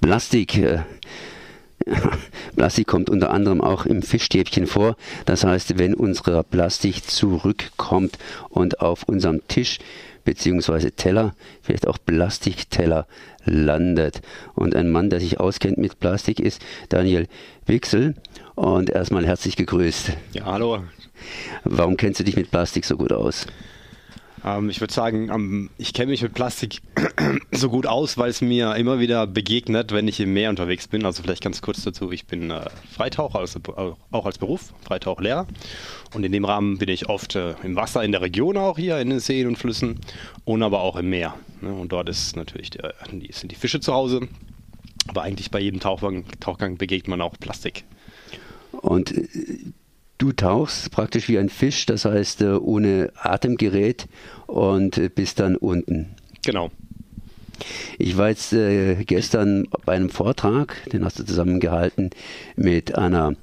Plastik. Äh, Plastik kommt unter anderem auch im Fischstäbchen vor. Das heißt, wenn unsere Plastik zurückkommt und auf unserem Tisch bzw. Teller, vielleicht auch Plastikteller landet. Und ein Mann, der sich auskennt mit Plastik, ist Daniel Wixel. Und erstmal herzlich gegrüßt. Ja, hallo. Warum kennst du dich mit Plastik so gut aus? Ähm, ich würde sagen, ähm, ich kenne mich mit Plastik so gut aus, weil es mir immer wieder begegnet, wenn ich im Meer unterwegs bin. Also vielleicht ganz kurz dazu, ich bin äh, Freitaucher, also, auch als Beruf, Freitauchlehrer. Und in dem Rahmen bin ich oft äh, im Wasser in der Region auch hier, in den Seen und Flüssen und aber auch im Meer. Ne? Und dort ist natürlich der, die, sind die Fische zu Hause. Aber eigentlich bei jedem Tauchgang, Tauchgang begegnet man auch Plastik. Und äh, Du tauchst praktisch wie ein Fisch, das heißt äh, ohne Atemgerät und äh, bist dann unten. Genau. Ich war jetzt äh, gestern bei einem Vortrag, den hast du zusammengehalten mit einer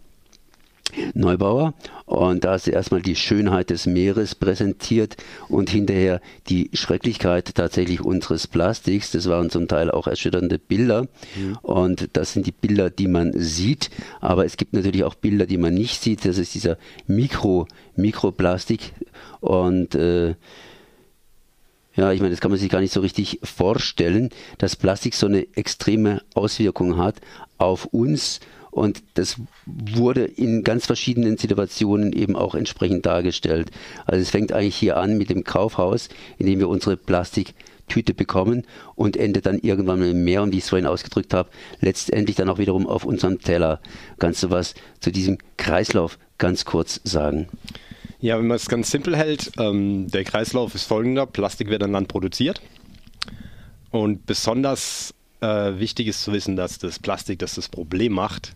Neubauer und da du erstmal die Schönheit des Meeres präsentiert und hinterher die Schrecklichkeit tatsächlich unseres Plastiks. Das waren zum Teil auch erschütternde Bilder mhm. und das sind die Bilder, die man sieht, aber es gibt natürlich auch Bilder, die man nicht sieht. Das ist dieser Mikro, Mikroplastik und äh, ja, ich meine, das kann man sich gar nicht so richtig vorstellen, dass Plastik so eine extreme Auswirkung hat auf uns und das wurde in ganz verschiedenen Situationen eben auch entsprechend dargestellt. Also es fängt eigentlich hier an mit dem Kaufhaus, in dem wir unsere Plastiktüte bekommen und endet dann irgendwann im Meer, und wie ich es vorhin ausgedrückt habe, letztendlich dann auch wiederum auf unserem Teller. Kannst du was zu diesem Kreislauf ganz kurz sagen? Ja, wenn man es ganz simpel hält, ähm, der Kreislauf ist folgender: Plastik wird an Land produziert. Und besonders äh, wichtig ist zu wissen, dass das Plastik, das das Problem macht,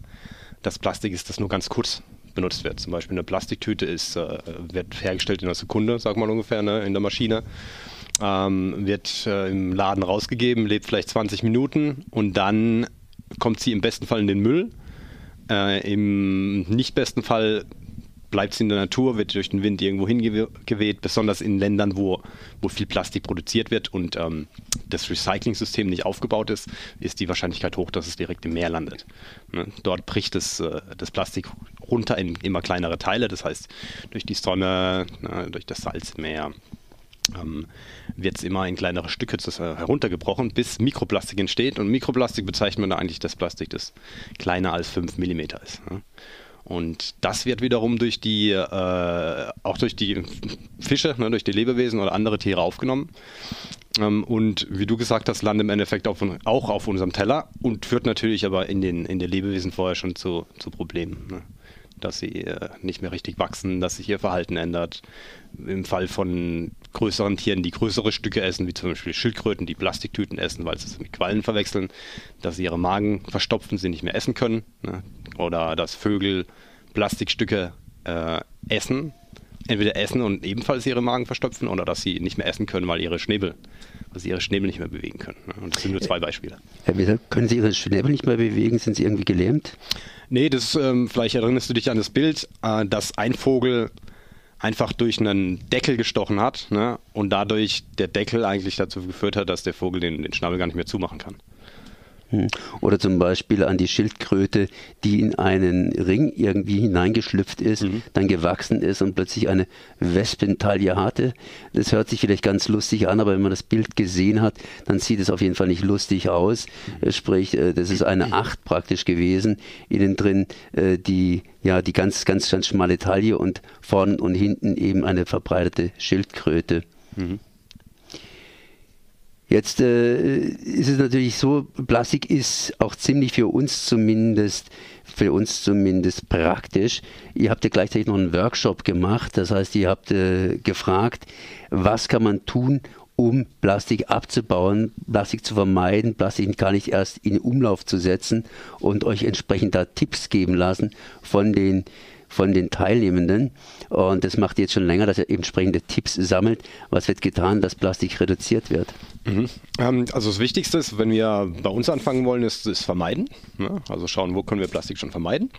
das Plastik ist, das nur ganz kurz benutzt wird. Zum Beispiel eine Plastiktüte ist, äh, wird hergestellt in einer Sekunde, sag mal ungefähr, ne, in der Maschine. Ähm, wird äh, im Laden rausgegeben, lebt vielleicht 20 Minuten und dann kommt sie im besten Fall in den Müll. Äh, Im nicht besten Fall bleibt sie in der Natur, wird durch den Wind irgendwo hingeweht, besonders in Ländern, wo, wo viel Plastik produziert wird und ähm, das Recycling-System nicht aufgebaut ist, ist die Wahrscheinlichkeit hoch, dass es direkt im Meer landet. Ne? Dort bricht es, äh, das Plastik runter in immer kleinere Teile, das heißt durch die Sonne, äh, durch das Salzmeer. Ähm, wird es immer in kleinere Stücke heruntergebrochen, bis Mikroplastik entsteht. Und Mikroplastik bezeichnet man eigentlich das Plastik, das kleiner als 5 mm ist. Ne? Und das wird wiederum durch die, äh, auch durch die Fische, ne, durch die Lebewesen oder andere Tiere aufgenommen. Ähm, und wie du gesagt hast, landet im Endeffekt auf, auch auf unserem Teller und führt natürlich aber in den, in den Lebewesen vorher schon zu, zu Problemen. Ne? Dass sie äh, nicht mehr richtig wachsen, dass sich ihr Verhalten ändert. Im Fall von größeren Tieren, die größere Stücke essen, wie zum Beispiel Schildkröten, die Plastiktüten essen, weil sie es mit Quallen verwechseln, dass sie ihre Magen verstopfen, sie nicht mehr essen können. Ne? Oder dass Vögel Plastikstücke äh, essen, entweder essen und ebenfalls ihre Magen verstopfen oder dass sie nicht mehr essen können, weil ihre Schnäbel, weil sie ihre Schnäbel nicht mehr bewegen können. Ne? Und das sind nur zwei Beispiele. Herr Wieser, können Sie Ihre Schnäbel nicht mehr bewegen? Sind Sie irgendwie gelähmt? Nee, das, ähm, vielleicht erinnerst du dich an das Bild, äh, dass ein Vogel einfach durch einen Deckel gestochen hat ne? und dadurch der Deckel eigentlich dazu geführt hat, dass der Vogel den, den Schnabel gar nicht mehr zumachen kann. Hm. Oder zum Beispiel an die Schildkröte, die in einen Ring irgendwie hineingeschlüpft ist, mhm. dann gewachsen ist und plötzlich eine Wespentaille hatte. Das hört sich vielleicht ganz lustig an, aber wenn man das Bild gesehen hat, dann sieht es auf jeden Fall nicht lustig aus. Mhm. Sprich, äh, das ist eine Acht praktisch gewesen, innen drin äh, die ja die ganz ganz ganz schmale Taille und vorn und hinten eben eine verbreitete Schildkröte. Mhm. Jetzt äh, ist es natürlich so, Plastik ist auch ziemlich für uns zumindest, für uns zumindest praktisch. Ihr habt ja gleichzeitig noch einen Workshop gemacht, das heißt, ihr habt äh, gefragt, was kann man tun, um Plastik abzubauen, Plastik zu vermeiden, Plastik gar nicht erst in Umlauf zu setzen und euch entsprechend da Tipps geben lassen von den von den Teilnehmenden. Und das macht jetzt schon länger, dass er entsprechende Tipps sammelt. Was wird getan, dass Plastik reduziert wird? Mhm. Ähm, also das Wichtigste ist, wenn wir bei uns anfangen wollen, ist es vermeiden. Ne? Also schauen, wo können wir Plastik schon vermeiden.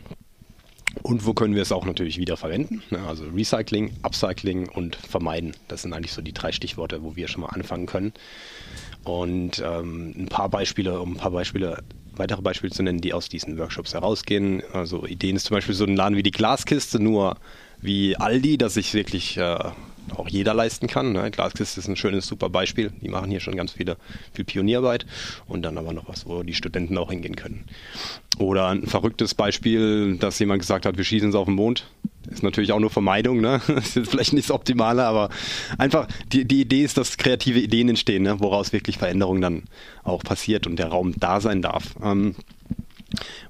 Und wo können wir es auch natürlich wieder verwenden? Ne? Also Recycling, Upcycling und Vermeiden. Das sind eigentlich so die drei Stichworte, wo wir schon mal anfangen können. Und ähm, ein paar Beispiele, um ein paar Beispiele weitere Beispiele zu nennen, die aus diesen Workshops herausgehen. Also Ideen ist zum Beispiel so ein Laden wie die Glaskiste, nur wie Aldi, dass ich wirklich äh, auch jeder leisten kann. Ne? Glaskiste ist ein schönes, super Beispiel. Die machen hier schon ganz viele, viel Pionierarbeit und dann aber noch was, wo die Studenten auch hingehen können. Oder ein verrücktes Beispiel, dass jemand gesagt hat, wir schießen es auf den Mond. Ist natürlich auch nur Vermeidung, ne? Ist vielleicht nicht das Optimale, aber einfach die, die Idee ist, dass kreative Ideen entstehen, ne? woraus wirklich Veränderung dann auch passiert und der Raum da sein darf. Ähm,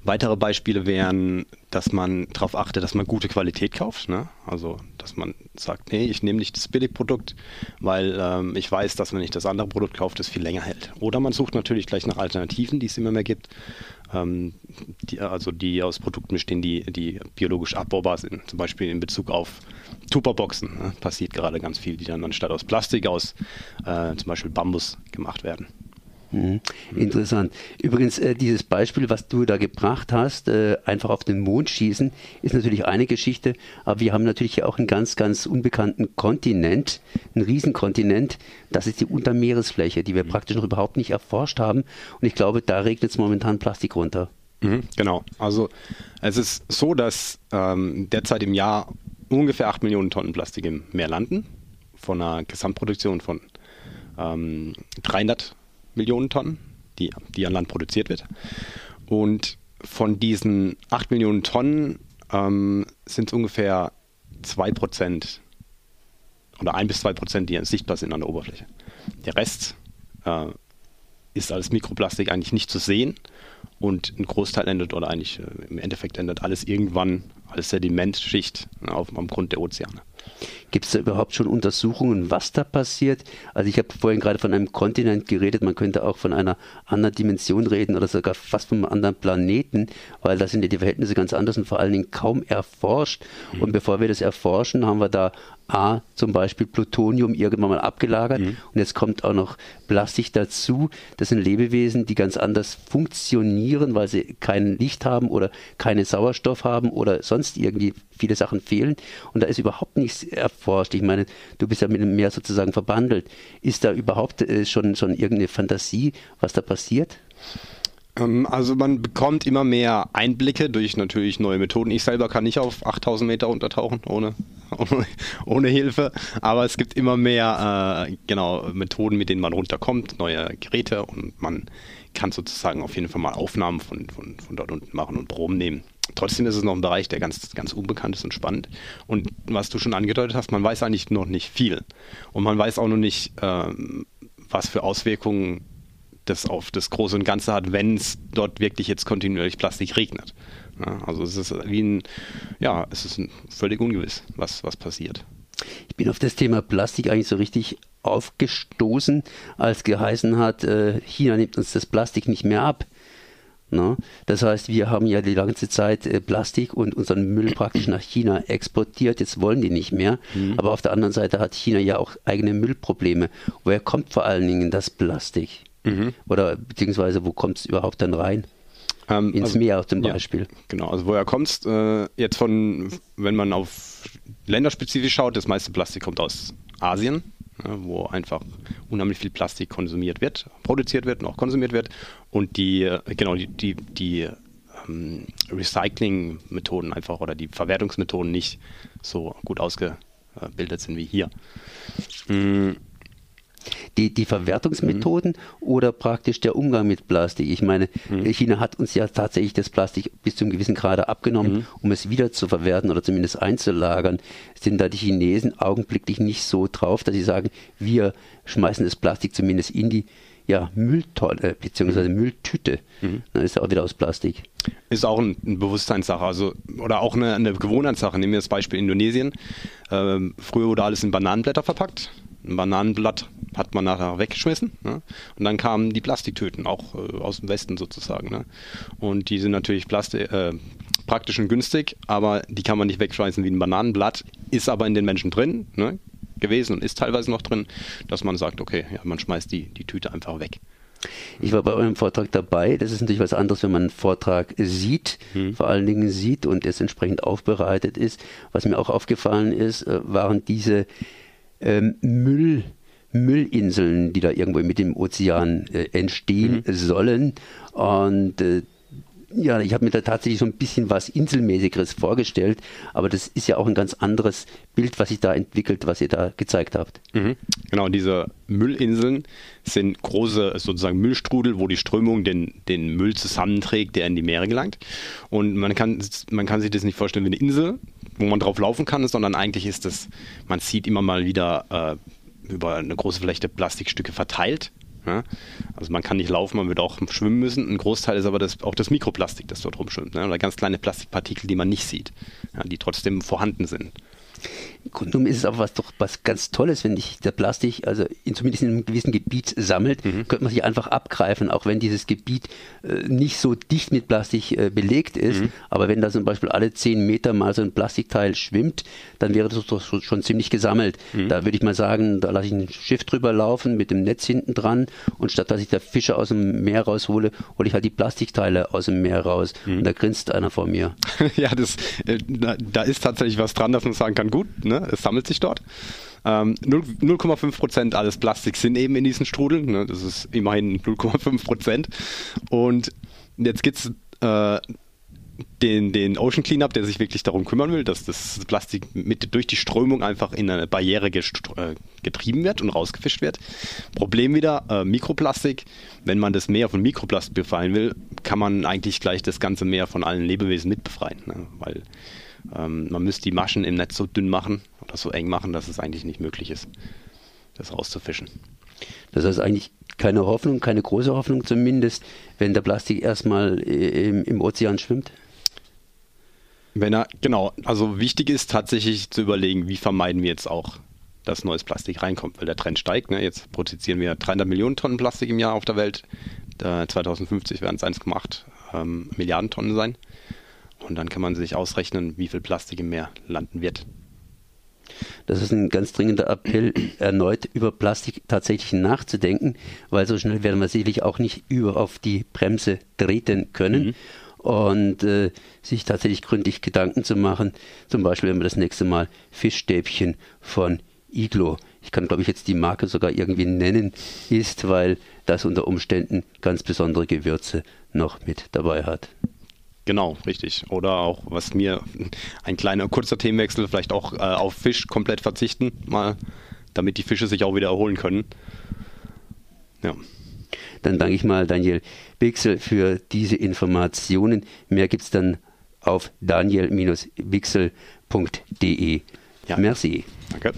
Weitere Beispiele wären, dass man darauf achtet, dass man gute Qualität kauft. Ne? Also, dass man sagt, nee, ich nehme nicht das Billigprodukt, weil ähm, ich weiß, dass wenn ich das andere Produkt kaufe, das viel länger hält. Oder man sucht natürlich gleich nach Alternativen, die es immer mehr gibt. Ähm, die, also die aus Produkten bestehen, die, die biologisch abbaubar sind. Zum Beispiel in Bezug auf Tupperboxen ne? passiert gerade ganz viel, die dann anstatt aus Plastik aus äh, zum Beispiel Bambus gemacht werden. Mhm. Interessant. Übrigens, äh, dieses Beispiel, was du da gebracht hast, äh, einfach auf den Mond schießen, ist natürlich eine Geschichte, aber wir haben natürlich auch einen ganz, ganz unbekannten Kontinent, einen Riesenkontinent, das ist die Untermeeresfläche, die wir mhm. praktisch noch überhaupt nicht erforscht haben. Und ich glaube, da regnet es momentan Plastik runter. Mhm, genau. Also es ist so, dass ähm, derzeit im Jahr ungefähr 8 Millionen Tonnen Plastik im Meer landen, von einer Gesamtproduktion von ähm, 300 Millionen Tonnen, die, die an Land produziert wird. Und von diesen 8 Millionen Tonnen ähm, sind es ungefähr 2 Prozent oder 1 bis 2 Prozent, die sichtbar sind an der Oberfläche. Der Rest äh, ist als Mikroplastik eigentlich nicht zu sehen und ein Großteil endet oder eigentlich äh, im Endeffekt endet alles irgendwann als Sedimentschicht ne, auf, am Grund der Ozeane. Gibt es da überhaupt schon Untersuchungen, was da passiert? Also ich habe vorhin gerade von einem Kontinent geredet, man könnte auch von einer anderen Dimension reden oder sogar fast von einem anderen Planeten, weil da sind ja die Verhältnisse ganz anders und vor allen Dingen kaum erforscht. Mhm. Und bevor wir das erforschen, haben wir da A, zum Beispiel Plutonium irgendwann mal abgelagert mhm. und jetzt kommt auch noch Plastik dazu. Das sind Lebewesen, die ganz anders funktionieren, weil sie kein Licht haben oder keinen Sauerstoff haben oder sonst irgendwie viele Sachen fehlen. Und da ist überhaupt nichts erforscht. Ich meine, du bist ja mit dem Meer sozusagen verbandelt. Ist da überhaupt äh, schon, schon irgendeine Fantasie, was da passiert? Ähm, also man bekommt immer mehr Einblicke durch natürlich neue Methoden. Ich selber kann nicht auf 8000 Meter untertauchen ohne, ohne, ohne Hilfe, aber es gibt immer mehr äh, genau, Methoden, mit denen man runterkommt, neue Geräte und man kann sozusagen auf jeden Fall mal Aufnahmen von, von, von dort unten machen und Proben nehmen. Trotzdem ist es noch ein Bereich, der ganz, ganz unbekannt ist und spannend. Und was du schon angedeutet hast, man weiß eigentlich noch nicht viel. Und man weiß auch noch nicht, ähm, was für Auswirkungen das auf das Große und Ganze hat, wenn es dort wirklich jetzt kontinuierlich Plastik regnet. Ja, also es ist wie ein, ja, es ist völlig ungewiss, was, was passiert. Ich bin auf das Thema Plastik eigentlich so richtig aufgestoßen, als geheißen hat, äh, China nimmt uns das Plastik nicht mehr ab. No? Das heißt, wir haben ja die ganze Zeit äh, Plastik und unseren Müll praktisch nach China exportiert. Jetzt wollen die nicht mehr. Mhm. Aber auf der anderen Seite hat China ja auch eigene Müllprobleme. Woher kommt vor allen Dingen das Plastik? Mhm. Oder beziehungsweise wo kommt es überhaupt dann rein? Ähm, Ins also, Meer zum Beispiel. Ja, genau, also woher kommst äh, jetzt von, wenn man auf länderspezifisch schaut, das meiste Plastik kommt aus Asien, ja, wo einfach unheimlich viel Plastik konsumiert wird, produziert wird und auch konsumiert wird. Und die, äh, genau, die, die, die ähm, Recycling-Methoden einfach oder die Verwertungsmethoden nicht so gut ausgebildet sind wie hier. Mhm die, die Verwertungsmethoden mhm. oder praktisch der Umgang mit Plastik. Ich meine, mhm. China hat uns ja tatsächlich das Plastik bis zu einem gewissen Grade abgenommen, mhm. um es wieder zu verwerten oder zumindest einzulagern. Sind da die Chinesen augenblicklich nicht so drauf, dass sie sagen, wir schmeißen das Plastik zumindest in die ja, Mülltonne bzw. Mhm. Mülltüte. Mhm. Dann ist ja auch wieder aus Plastik. Ist auch ein, eine Bewusstseinssache, also oder auch eine, eine Gewohnheitssache. Nehmen wir das Beispiel Indonesien. Ähm, früher wurde alles in Bananenblätter verpackt. Ein Bananenblatt hat man nachher weggeschmissen. Ne? Und dann kamen die Plastiktüten, auch äh, aus dem Westen sozusagen. Ne? Und die sind natürlich Plastik, äh, praktisch und günstig, aber die kann man nicht wegschmeißen wie ein Bananenblatt, ist aber in den Menschen drin ne? gewesen und ist teilweise noch drin, dass man sagt, okay, ja, man schmeißt die, die Tüte einfach weg. Ich war bei eurem Vortrag dabei. Das ist natürlich was anderes, wenn man einen Vortrag sieht, hm. vor allen Dingen sieht und es entsprechend aufbereitet ist. Was mir auch aufgefallen ist, äh, waren diese ähm, Müll Müllinseln, die da irgendwo mit dem Ozean äh, entstehen mhm. sollen. Und äh, ja, ich habe mir da tatsächlich so ein bisschen was Inselmäßigeres vorgestellt, aber das ist ja auch ein ganz anderes Bild, was sich da entwickelt, was ihr da gezeigt habt. Mhm. Genau, diese Müllinseln sind große sozusagen Müllstrudel, wo die Strömung den, den Müll zusammenträgt, der in die Meere gelangt. Und man kann, man kann sich das nicht vorstellen wie eine Insel, wo man drauf laufen kann, sondern eigentlich ist das, man sieht immer mal wieder äh, über eine große Fläche Plastikstücke verteilt ja? Also man kann nicht laufen, man wird auch schwimmen müssen. Ein Großteil ist aber das, auch das Mikroplastik, das dort rumschwimmt. Ne? Oder ganz kleine Plastikpartikel, die man nicht sieht, ja, die trotzdem vorhanden sind. Grundum ist es auch was doch was ganz Tolles, wenn sich der Plastik, also in, zumindest in einem gewissen Gebiet sammelt, mhm. könnte man sich einfach abgreifen, auch wenn dieses Gebiet äh, nicht so dicht mit Plastik äh, belegt ist. Mhm. Aber wenn da zum Beispiel alle zehn Meter mal so ein Plastikteil schwimmt, dann wäre das doch schon ziemlich gesammelt. Mhm. Da würde ich mal sagen, da lasse ich ein Schiff drüber laufen mit dem Netz hinten dran und statt dass ich da Fische aus dem Meer raushole, hole ich halt die Plastikteile aus dem Meer raus. Mhm. Und da grinst einer vor mir. ja, das, äh, da, da ist tatsächlich was dran, dass man sagen kann, gut, ne? es sammelt sich dort. Ähm, 0,5 Prozent alles Plastik sind eben in diesen Strudeln. Ne? Das ist immerhin 0,5 Prozent. Und jetzt gibt es äh, den, den Ocean Cleanup, der sich wirklich darum kümmern will, dass das Plastik mit, durch die Strömung einfach in eine Barriere äh, getrieben wird und rausgefischt wird. Problem wieder, äh, Mikroplastik. Wenn man das Meer von Mikroplastik befreien will, kann man eigentlich gleich das ganze Meer von allen Lebewesen mit befreien. Ne? Weil ähm, man müsste die Maschen im Netz so dünn machen oder so eng machen, dass es eigentlich nicht möglich ist, das rauszufischen. Das heißt eigentlich keine Hoffnung, keine große Hoffnung zumindest, wenn der Plastik erstmal im, im Ozean schwimmt? Wenn er, genau, also wichtig ist tatsächlich zu überlegen, wie vermeiden wir jetzt auch, dass neues Plastik reinkommt, weil der Trend steigt. Ne? Jetzt produzieren wir 300 Millionen Tonnen Plastik im Jahr auf der Welt. Da 2050 werden es 1,8 ähm, Milliarden Tonnen sein. Und dann kann man sich ausrechnen, wie viel Plastik im Meer landen wird. Das ist ein ganz dringender Appell, erneut über Plastik tatsächlich nachzudenken, weil so schnell werden wir sicherlich auch nicht über auf die Bremse treten können. Mhm. Und äh, sich tatsächlich gründlich Gedanken zu machen, zum Beispiel, wenn man das nächste Mal Fischstäbchen von Iglo, ich kann glaube ich jetzt die Marke sogar irgendwie nennen, ist, weil das unter Umständen ganz besondere Gewürze noch mit dabei hat. Genau, richtig. Oder auch, was mir ein kleiner kurzer Themenwechsel, vielleicht auch äh, auf Fisch komplett verzichten, mal, damit die Fische sich auch wieder erholen können. Ja. Dann danke ich mal Daniel Bixel für diese Informationen. Mehr gibt es dann auf daniel-bixel.de. Ja. Merci. Danke.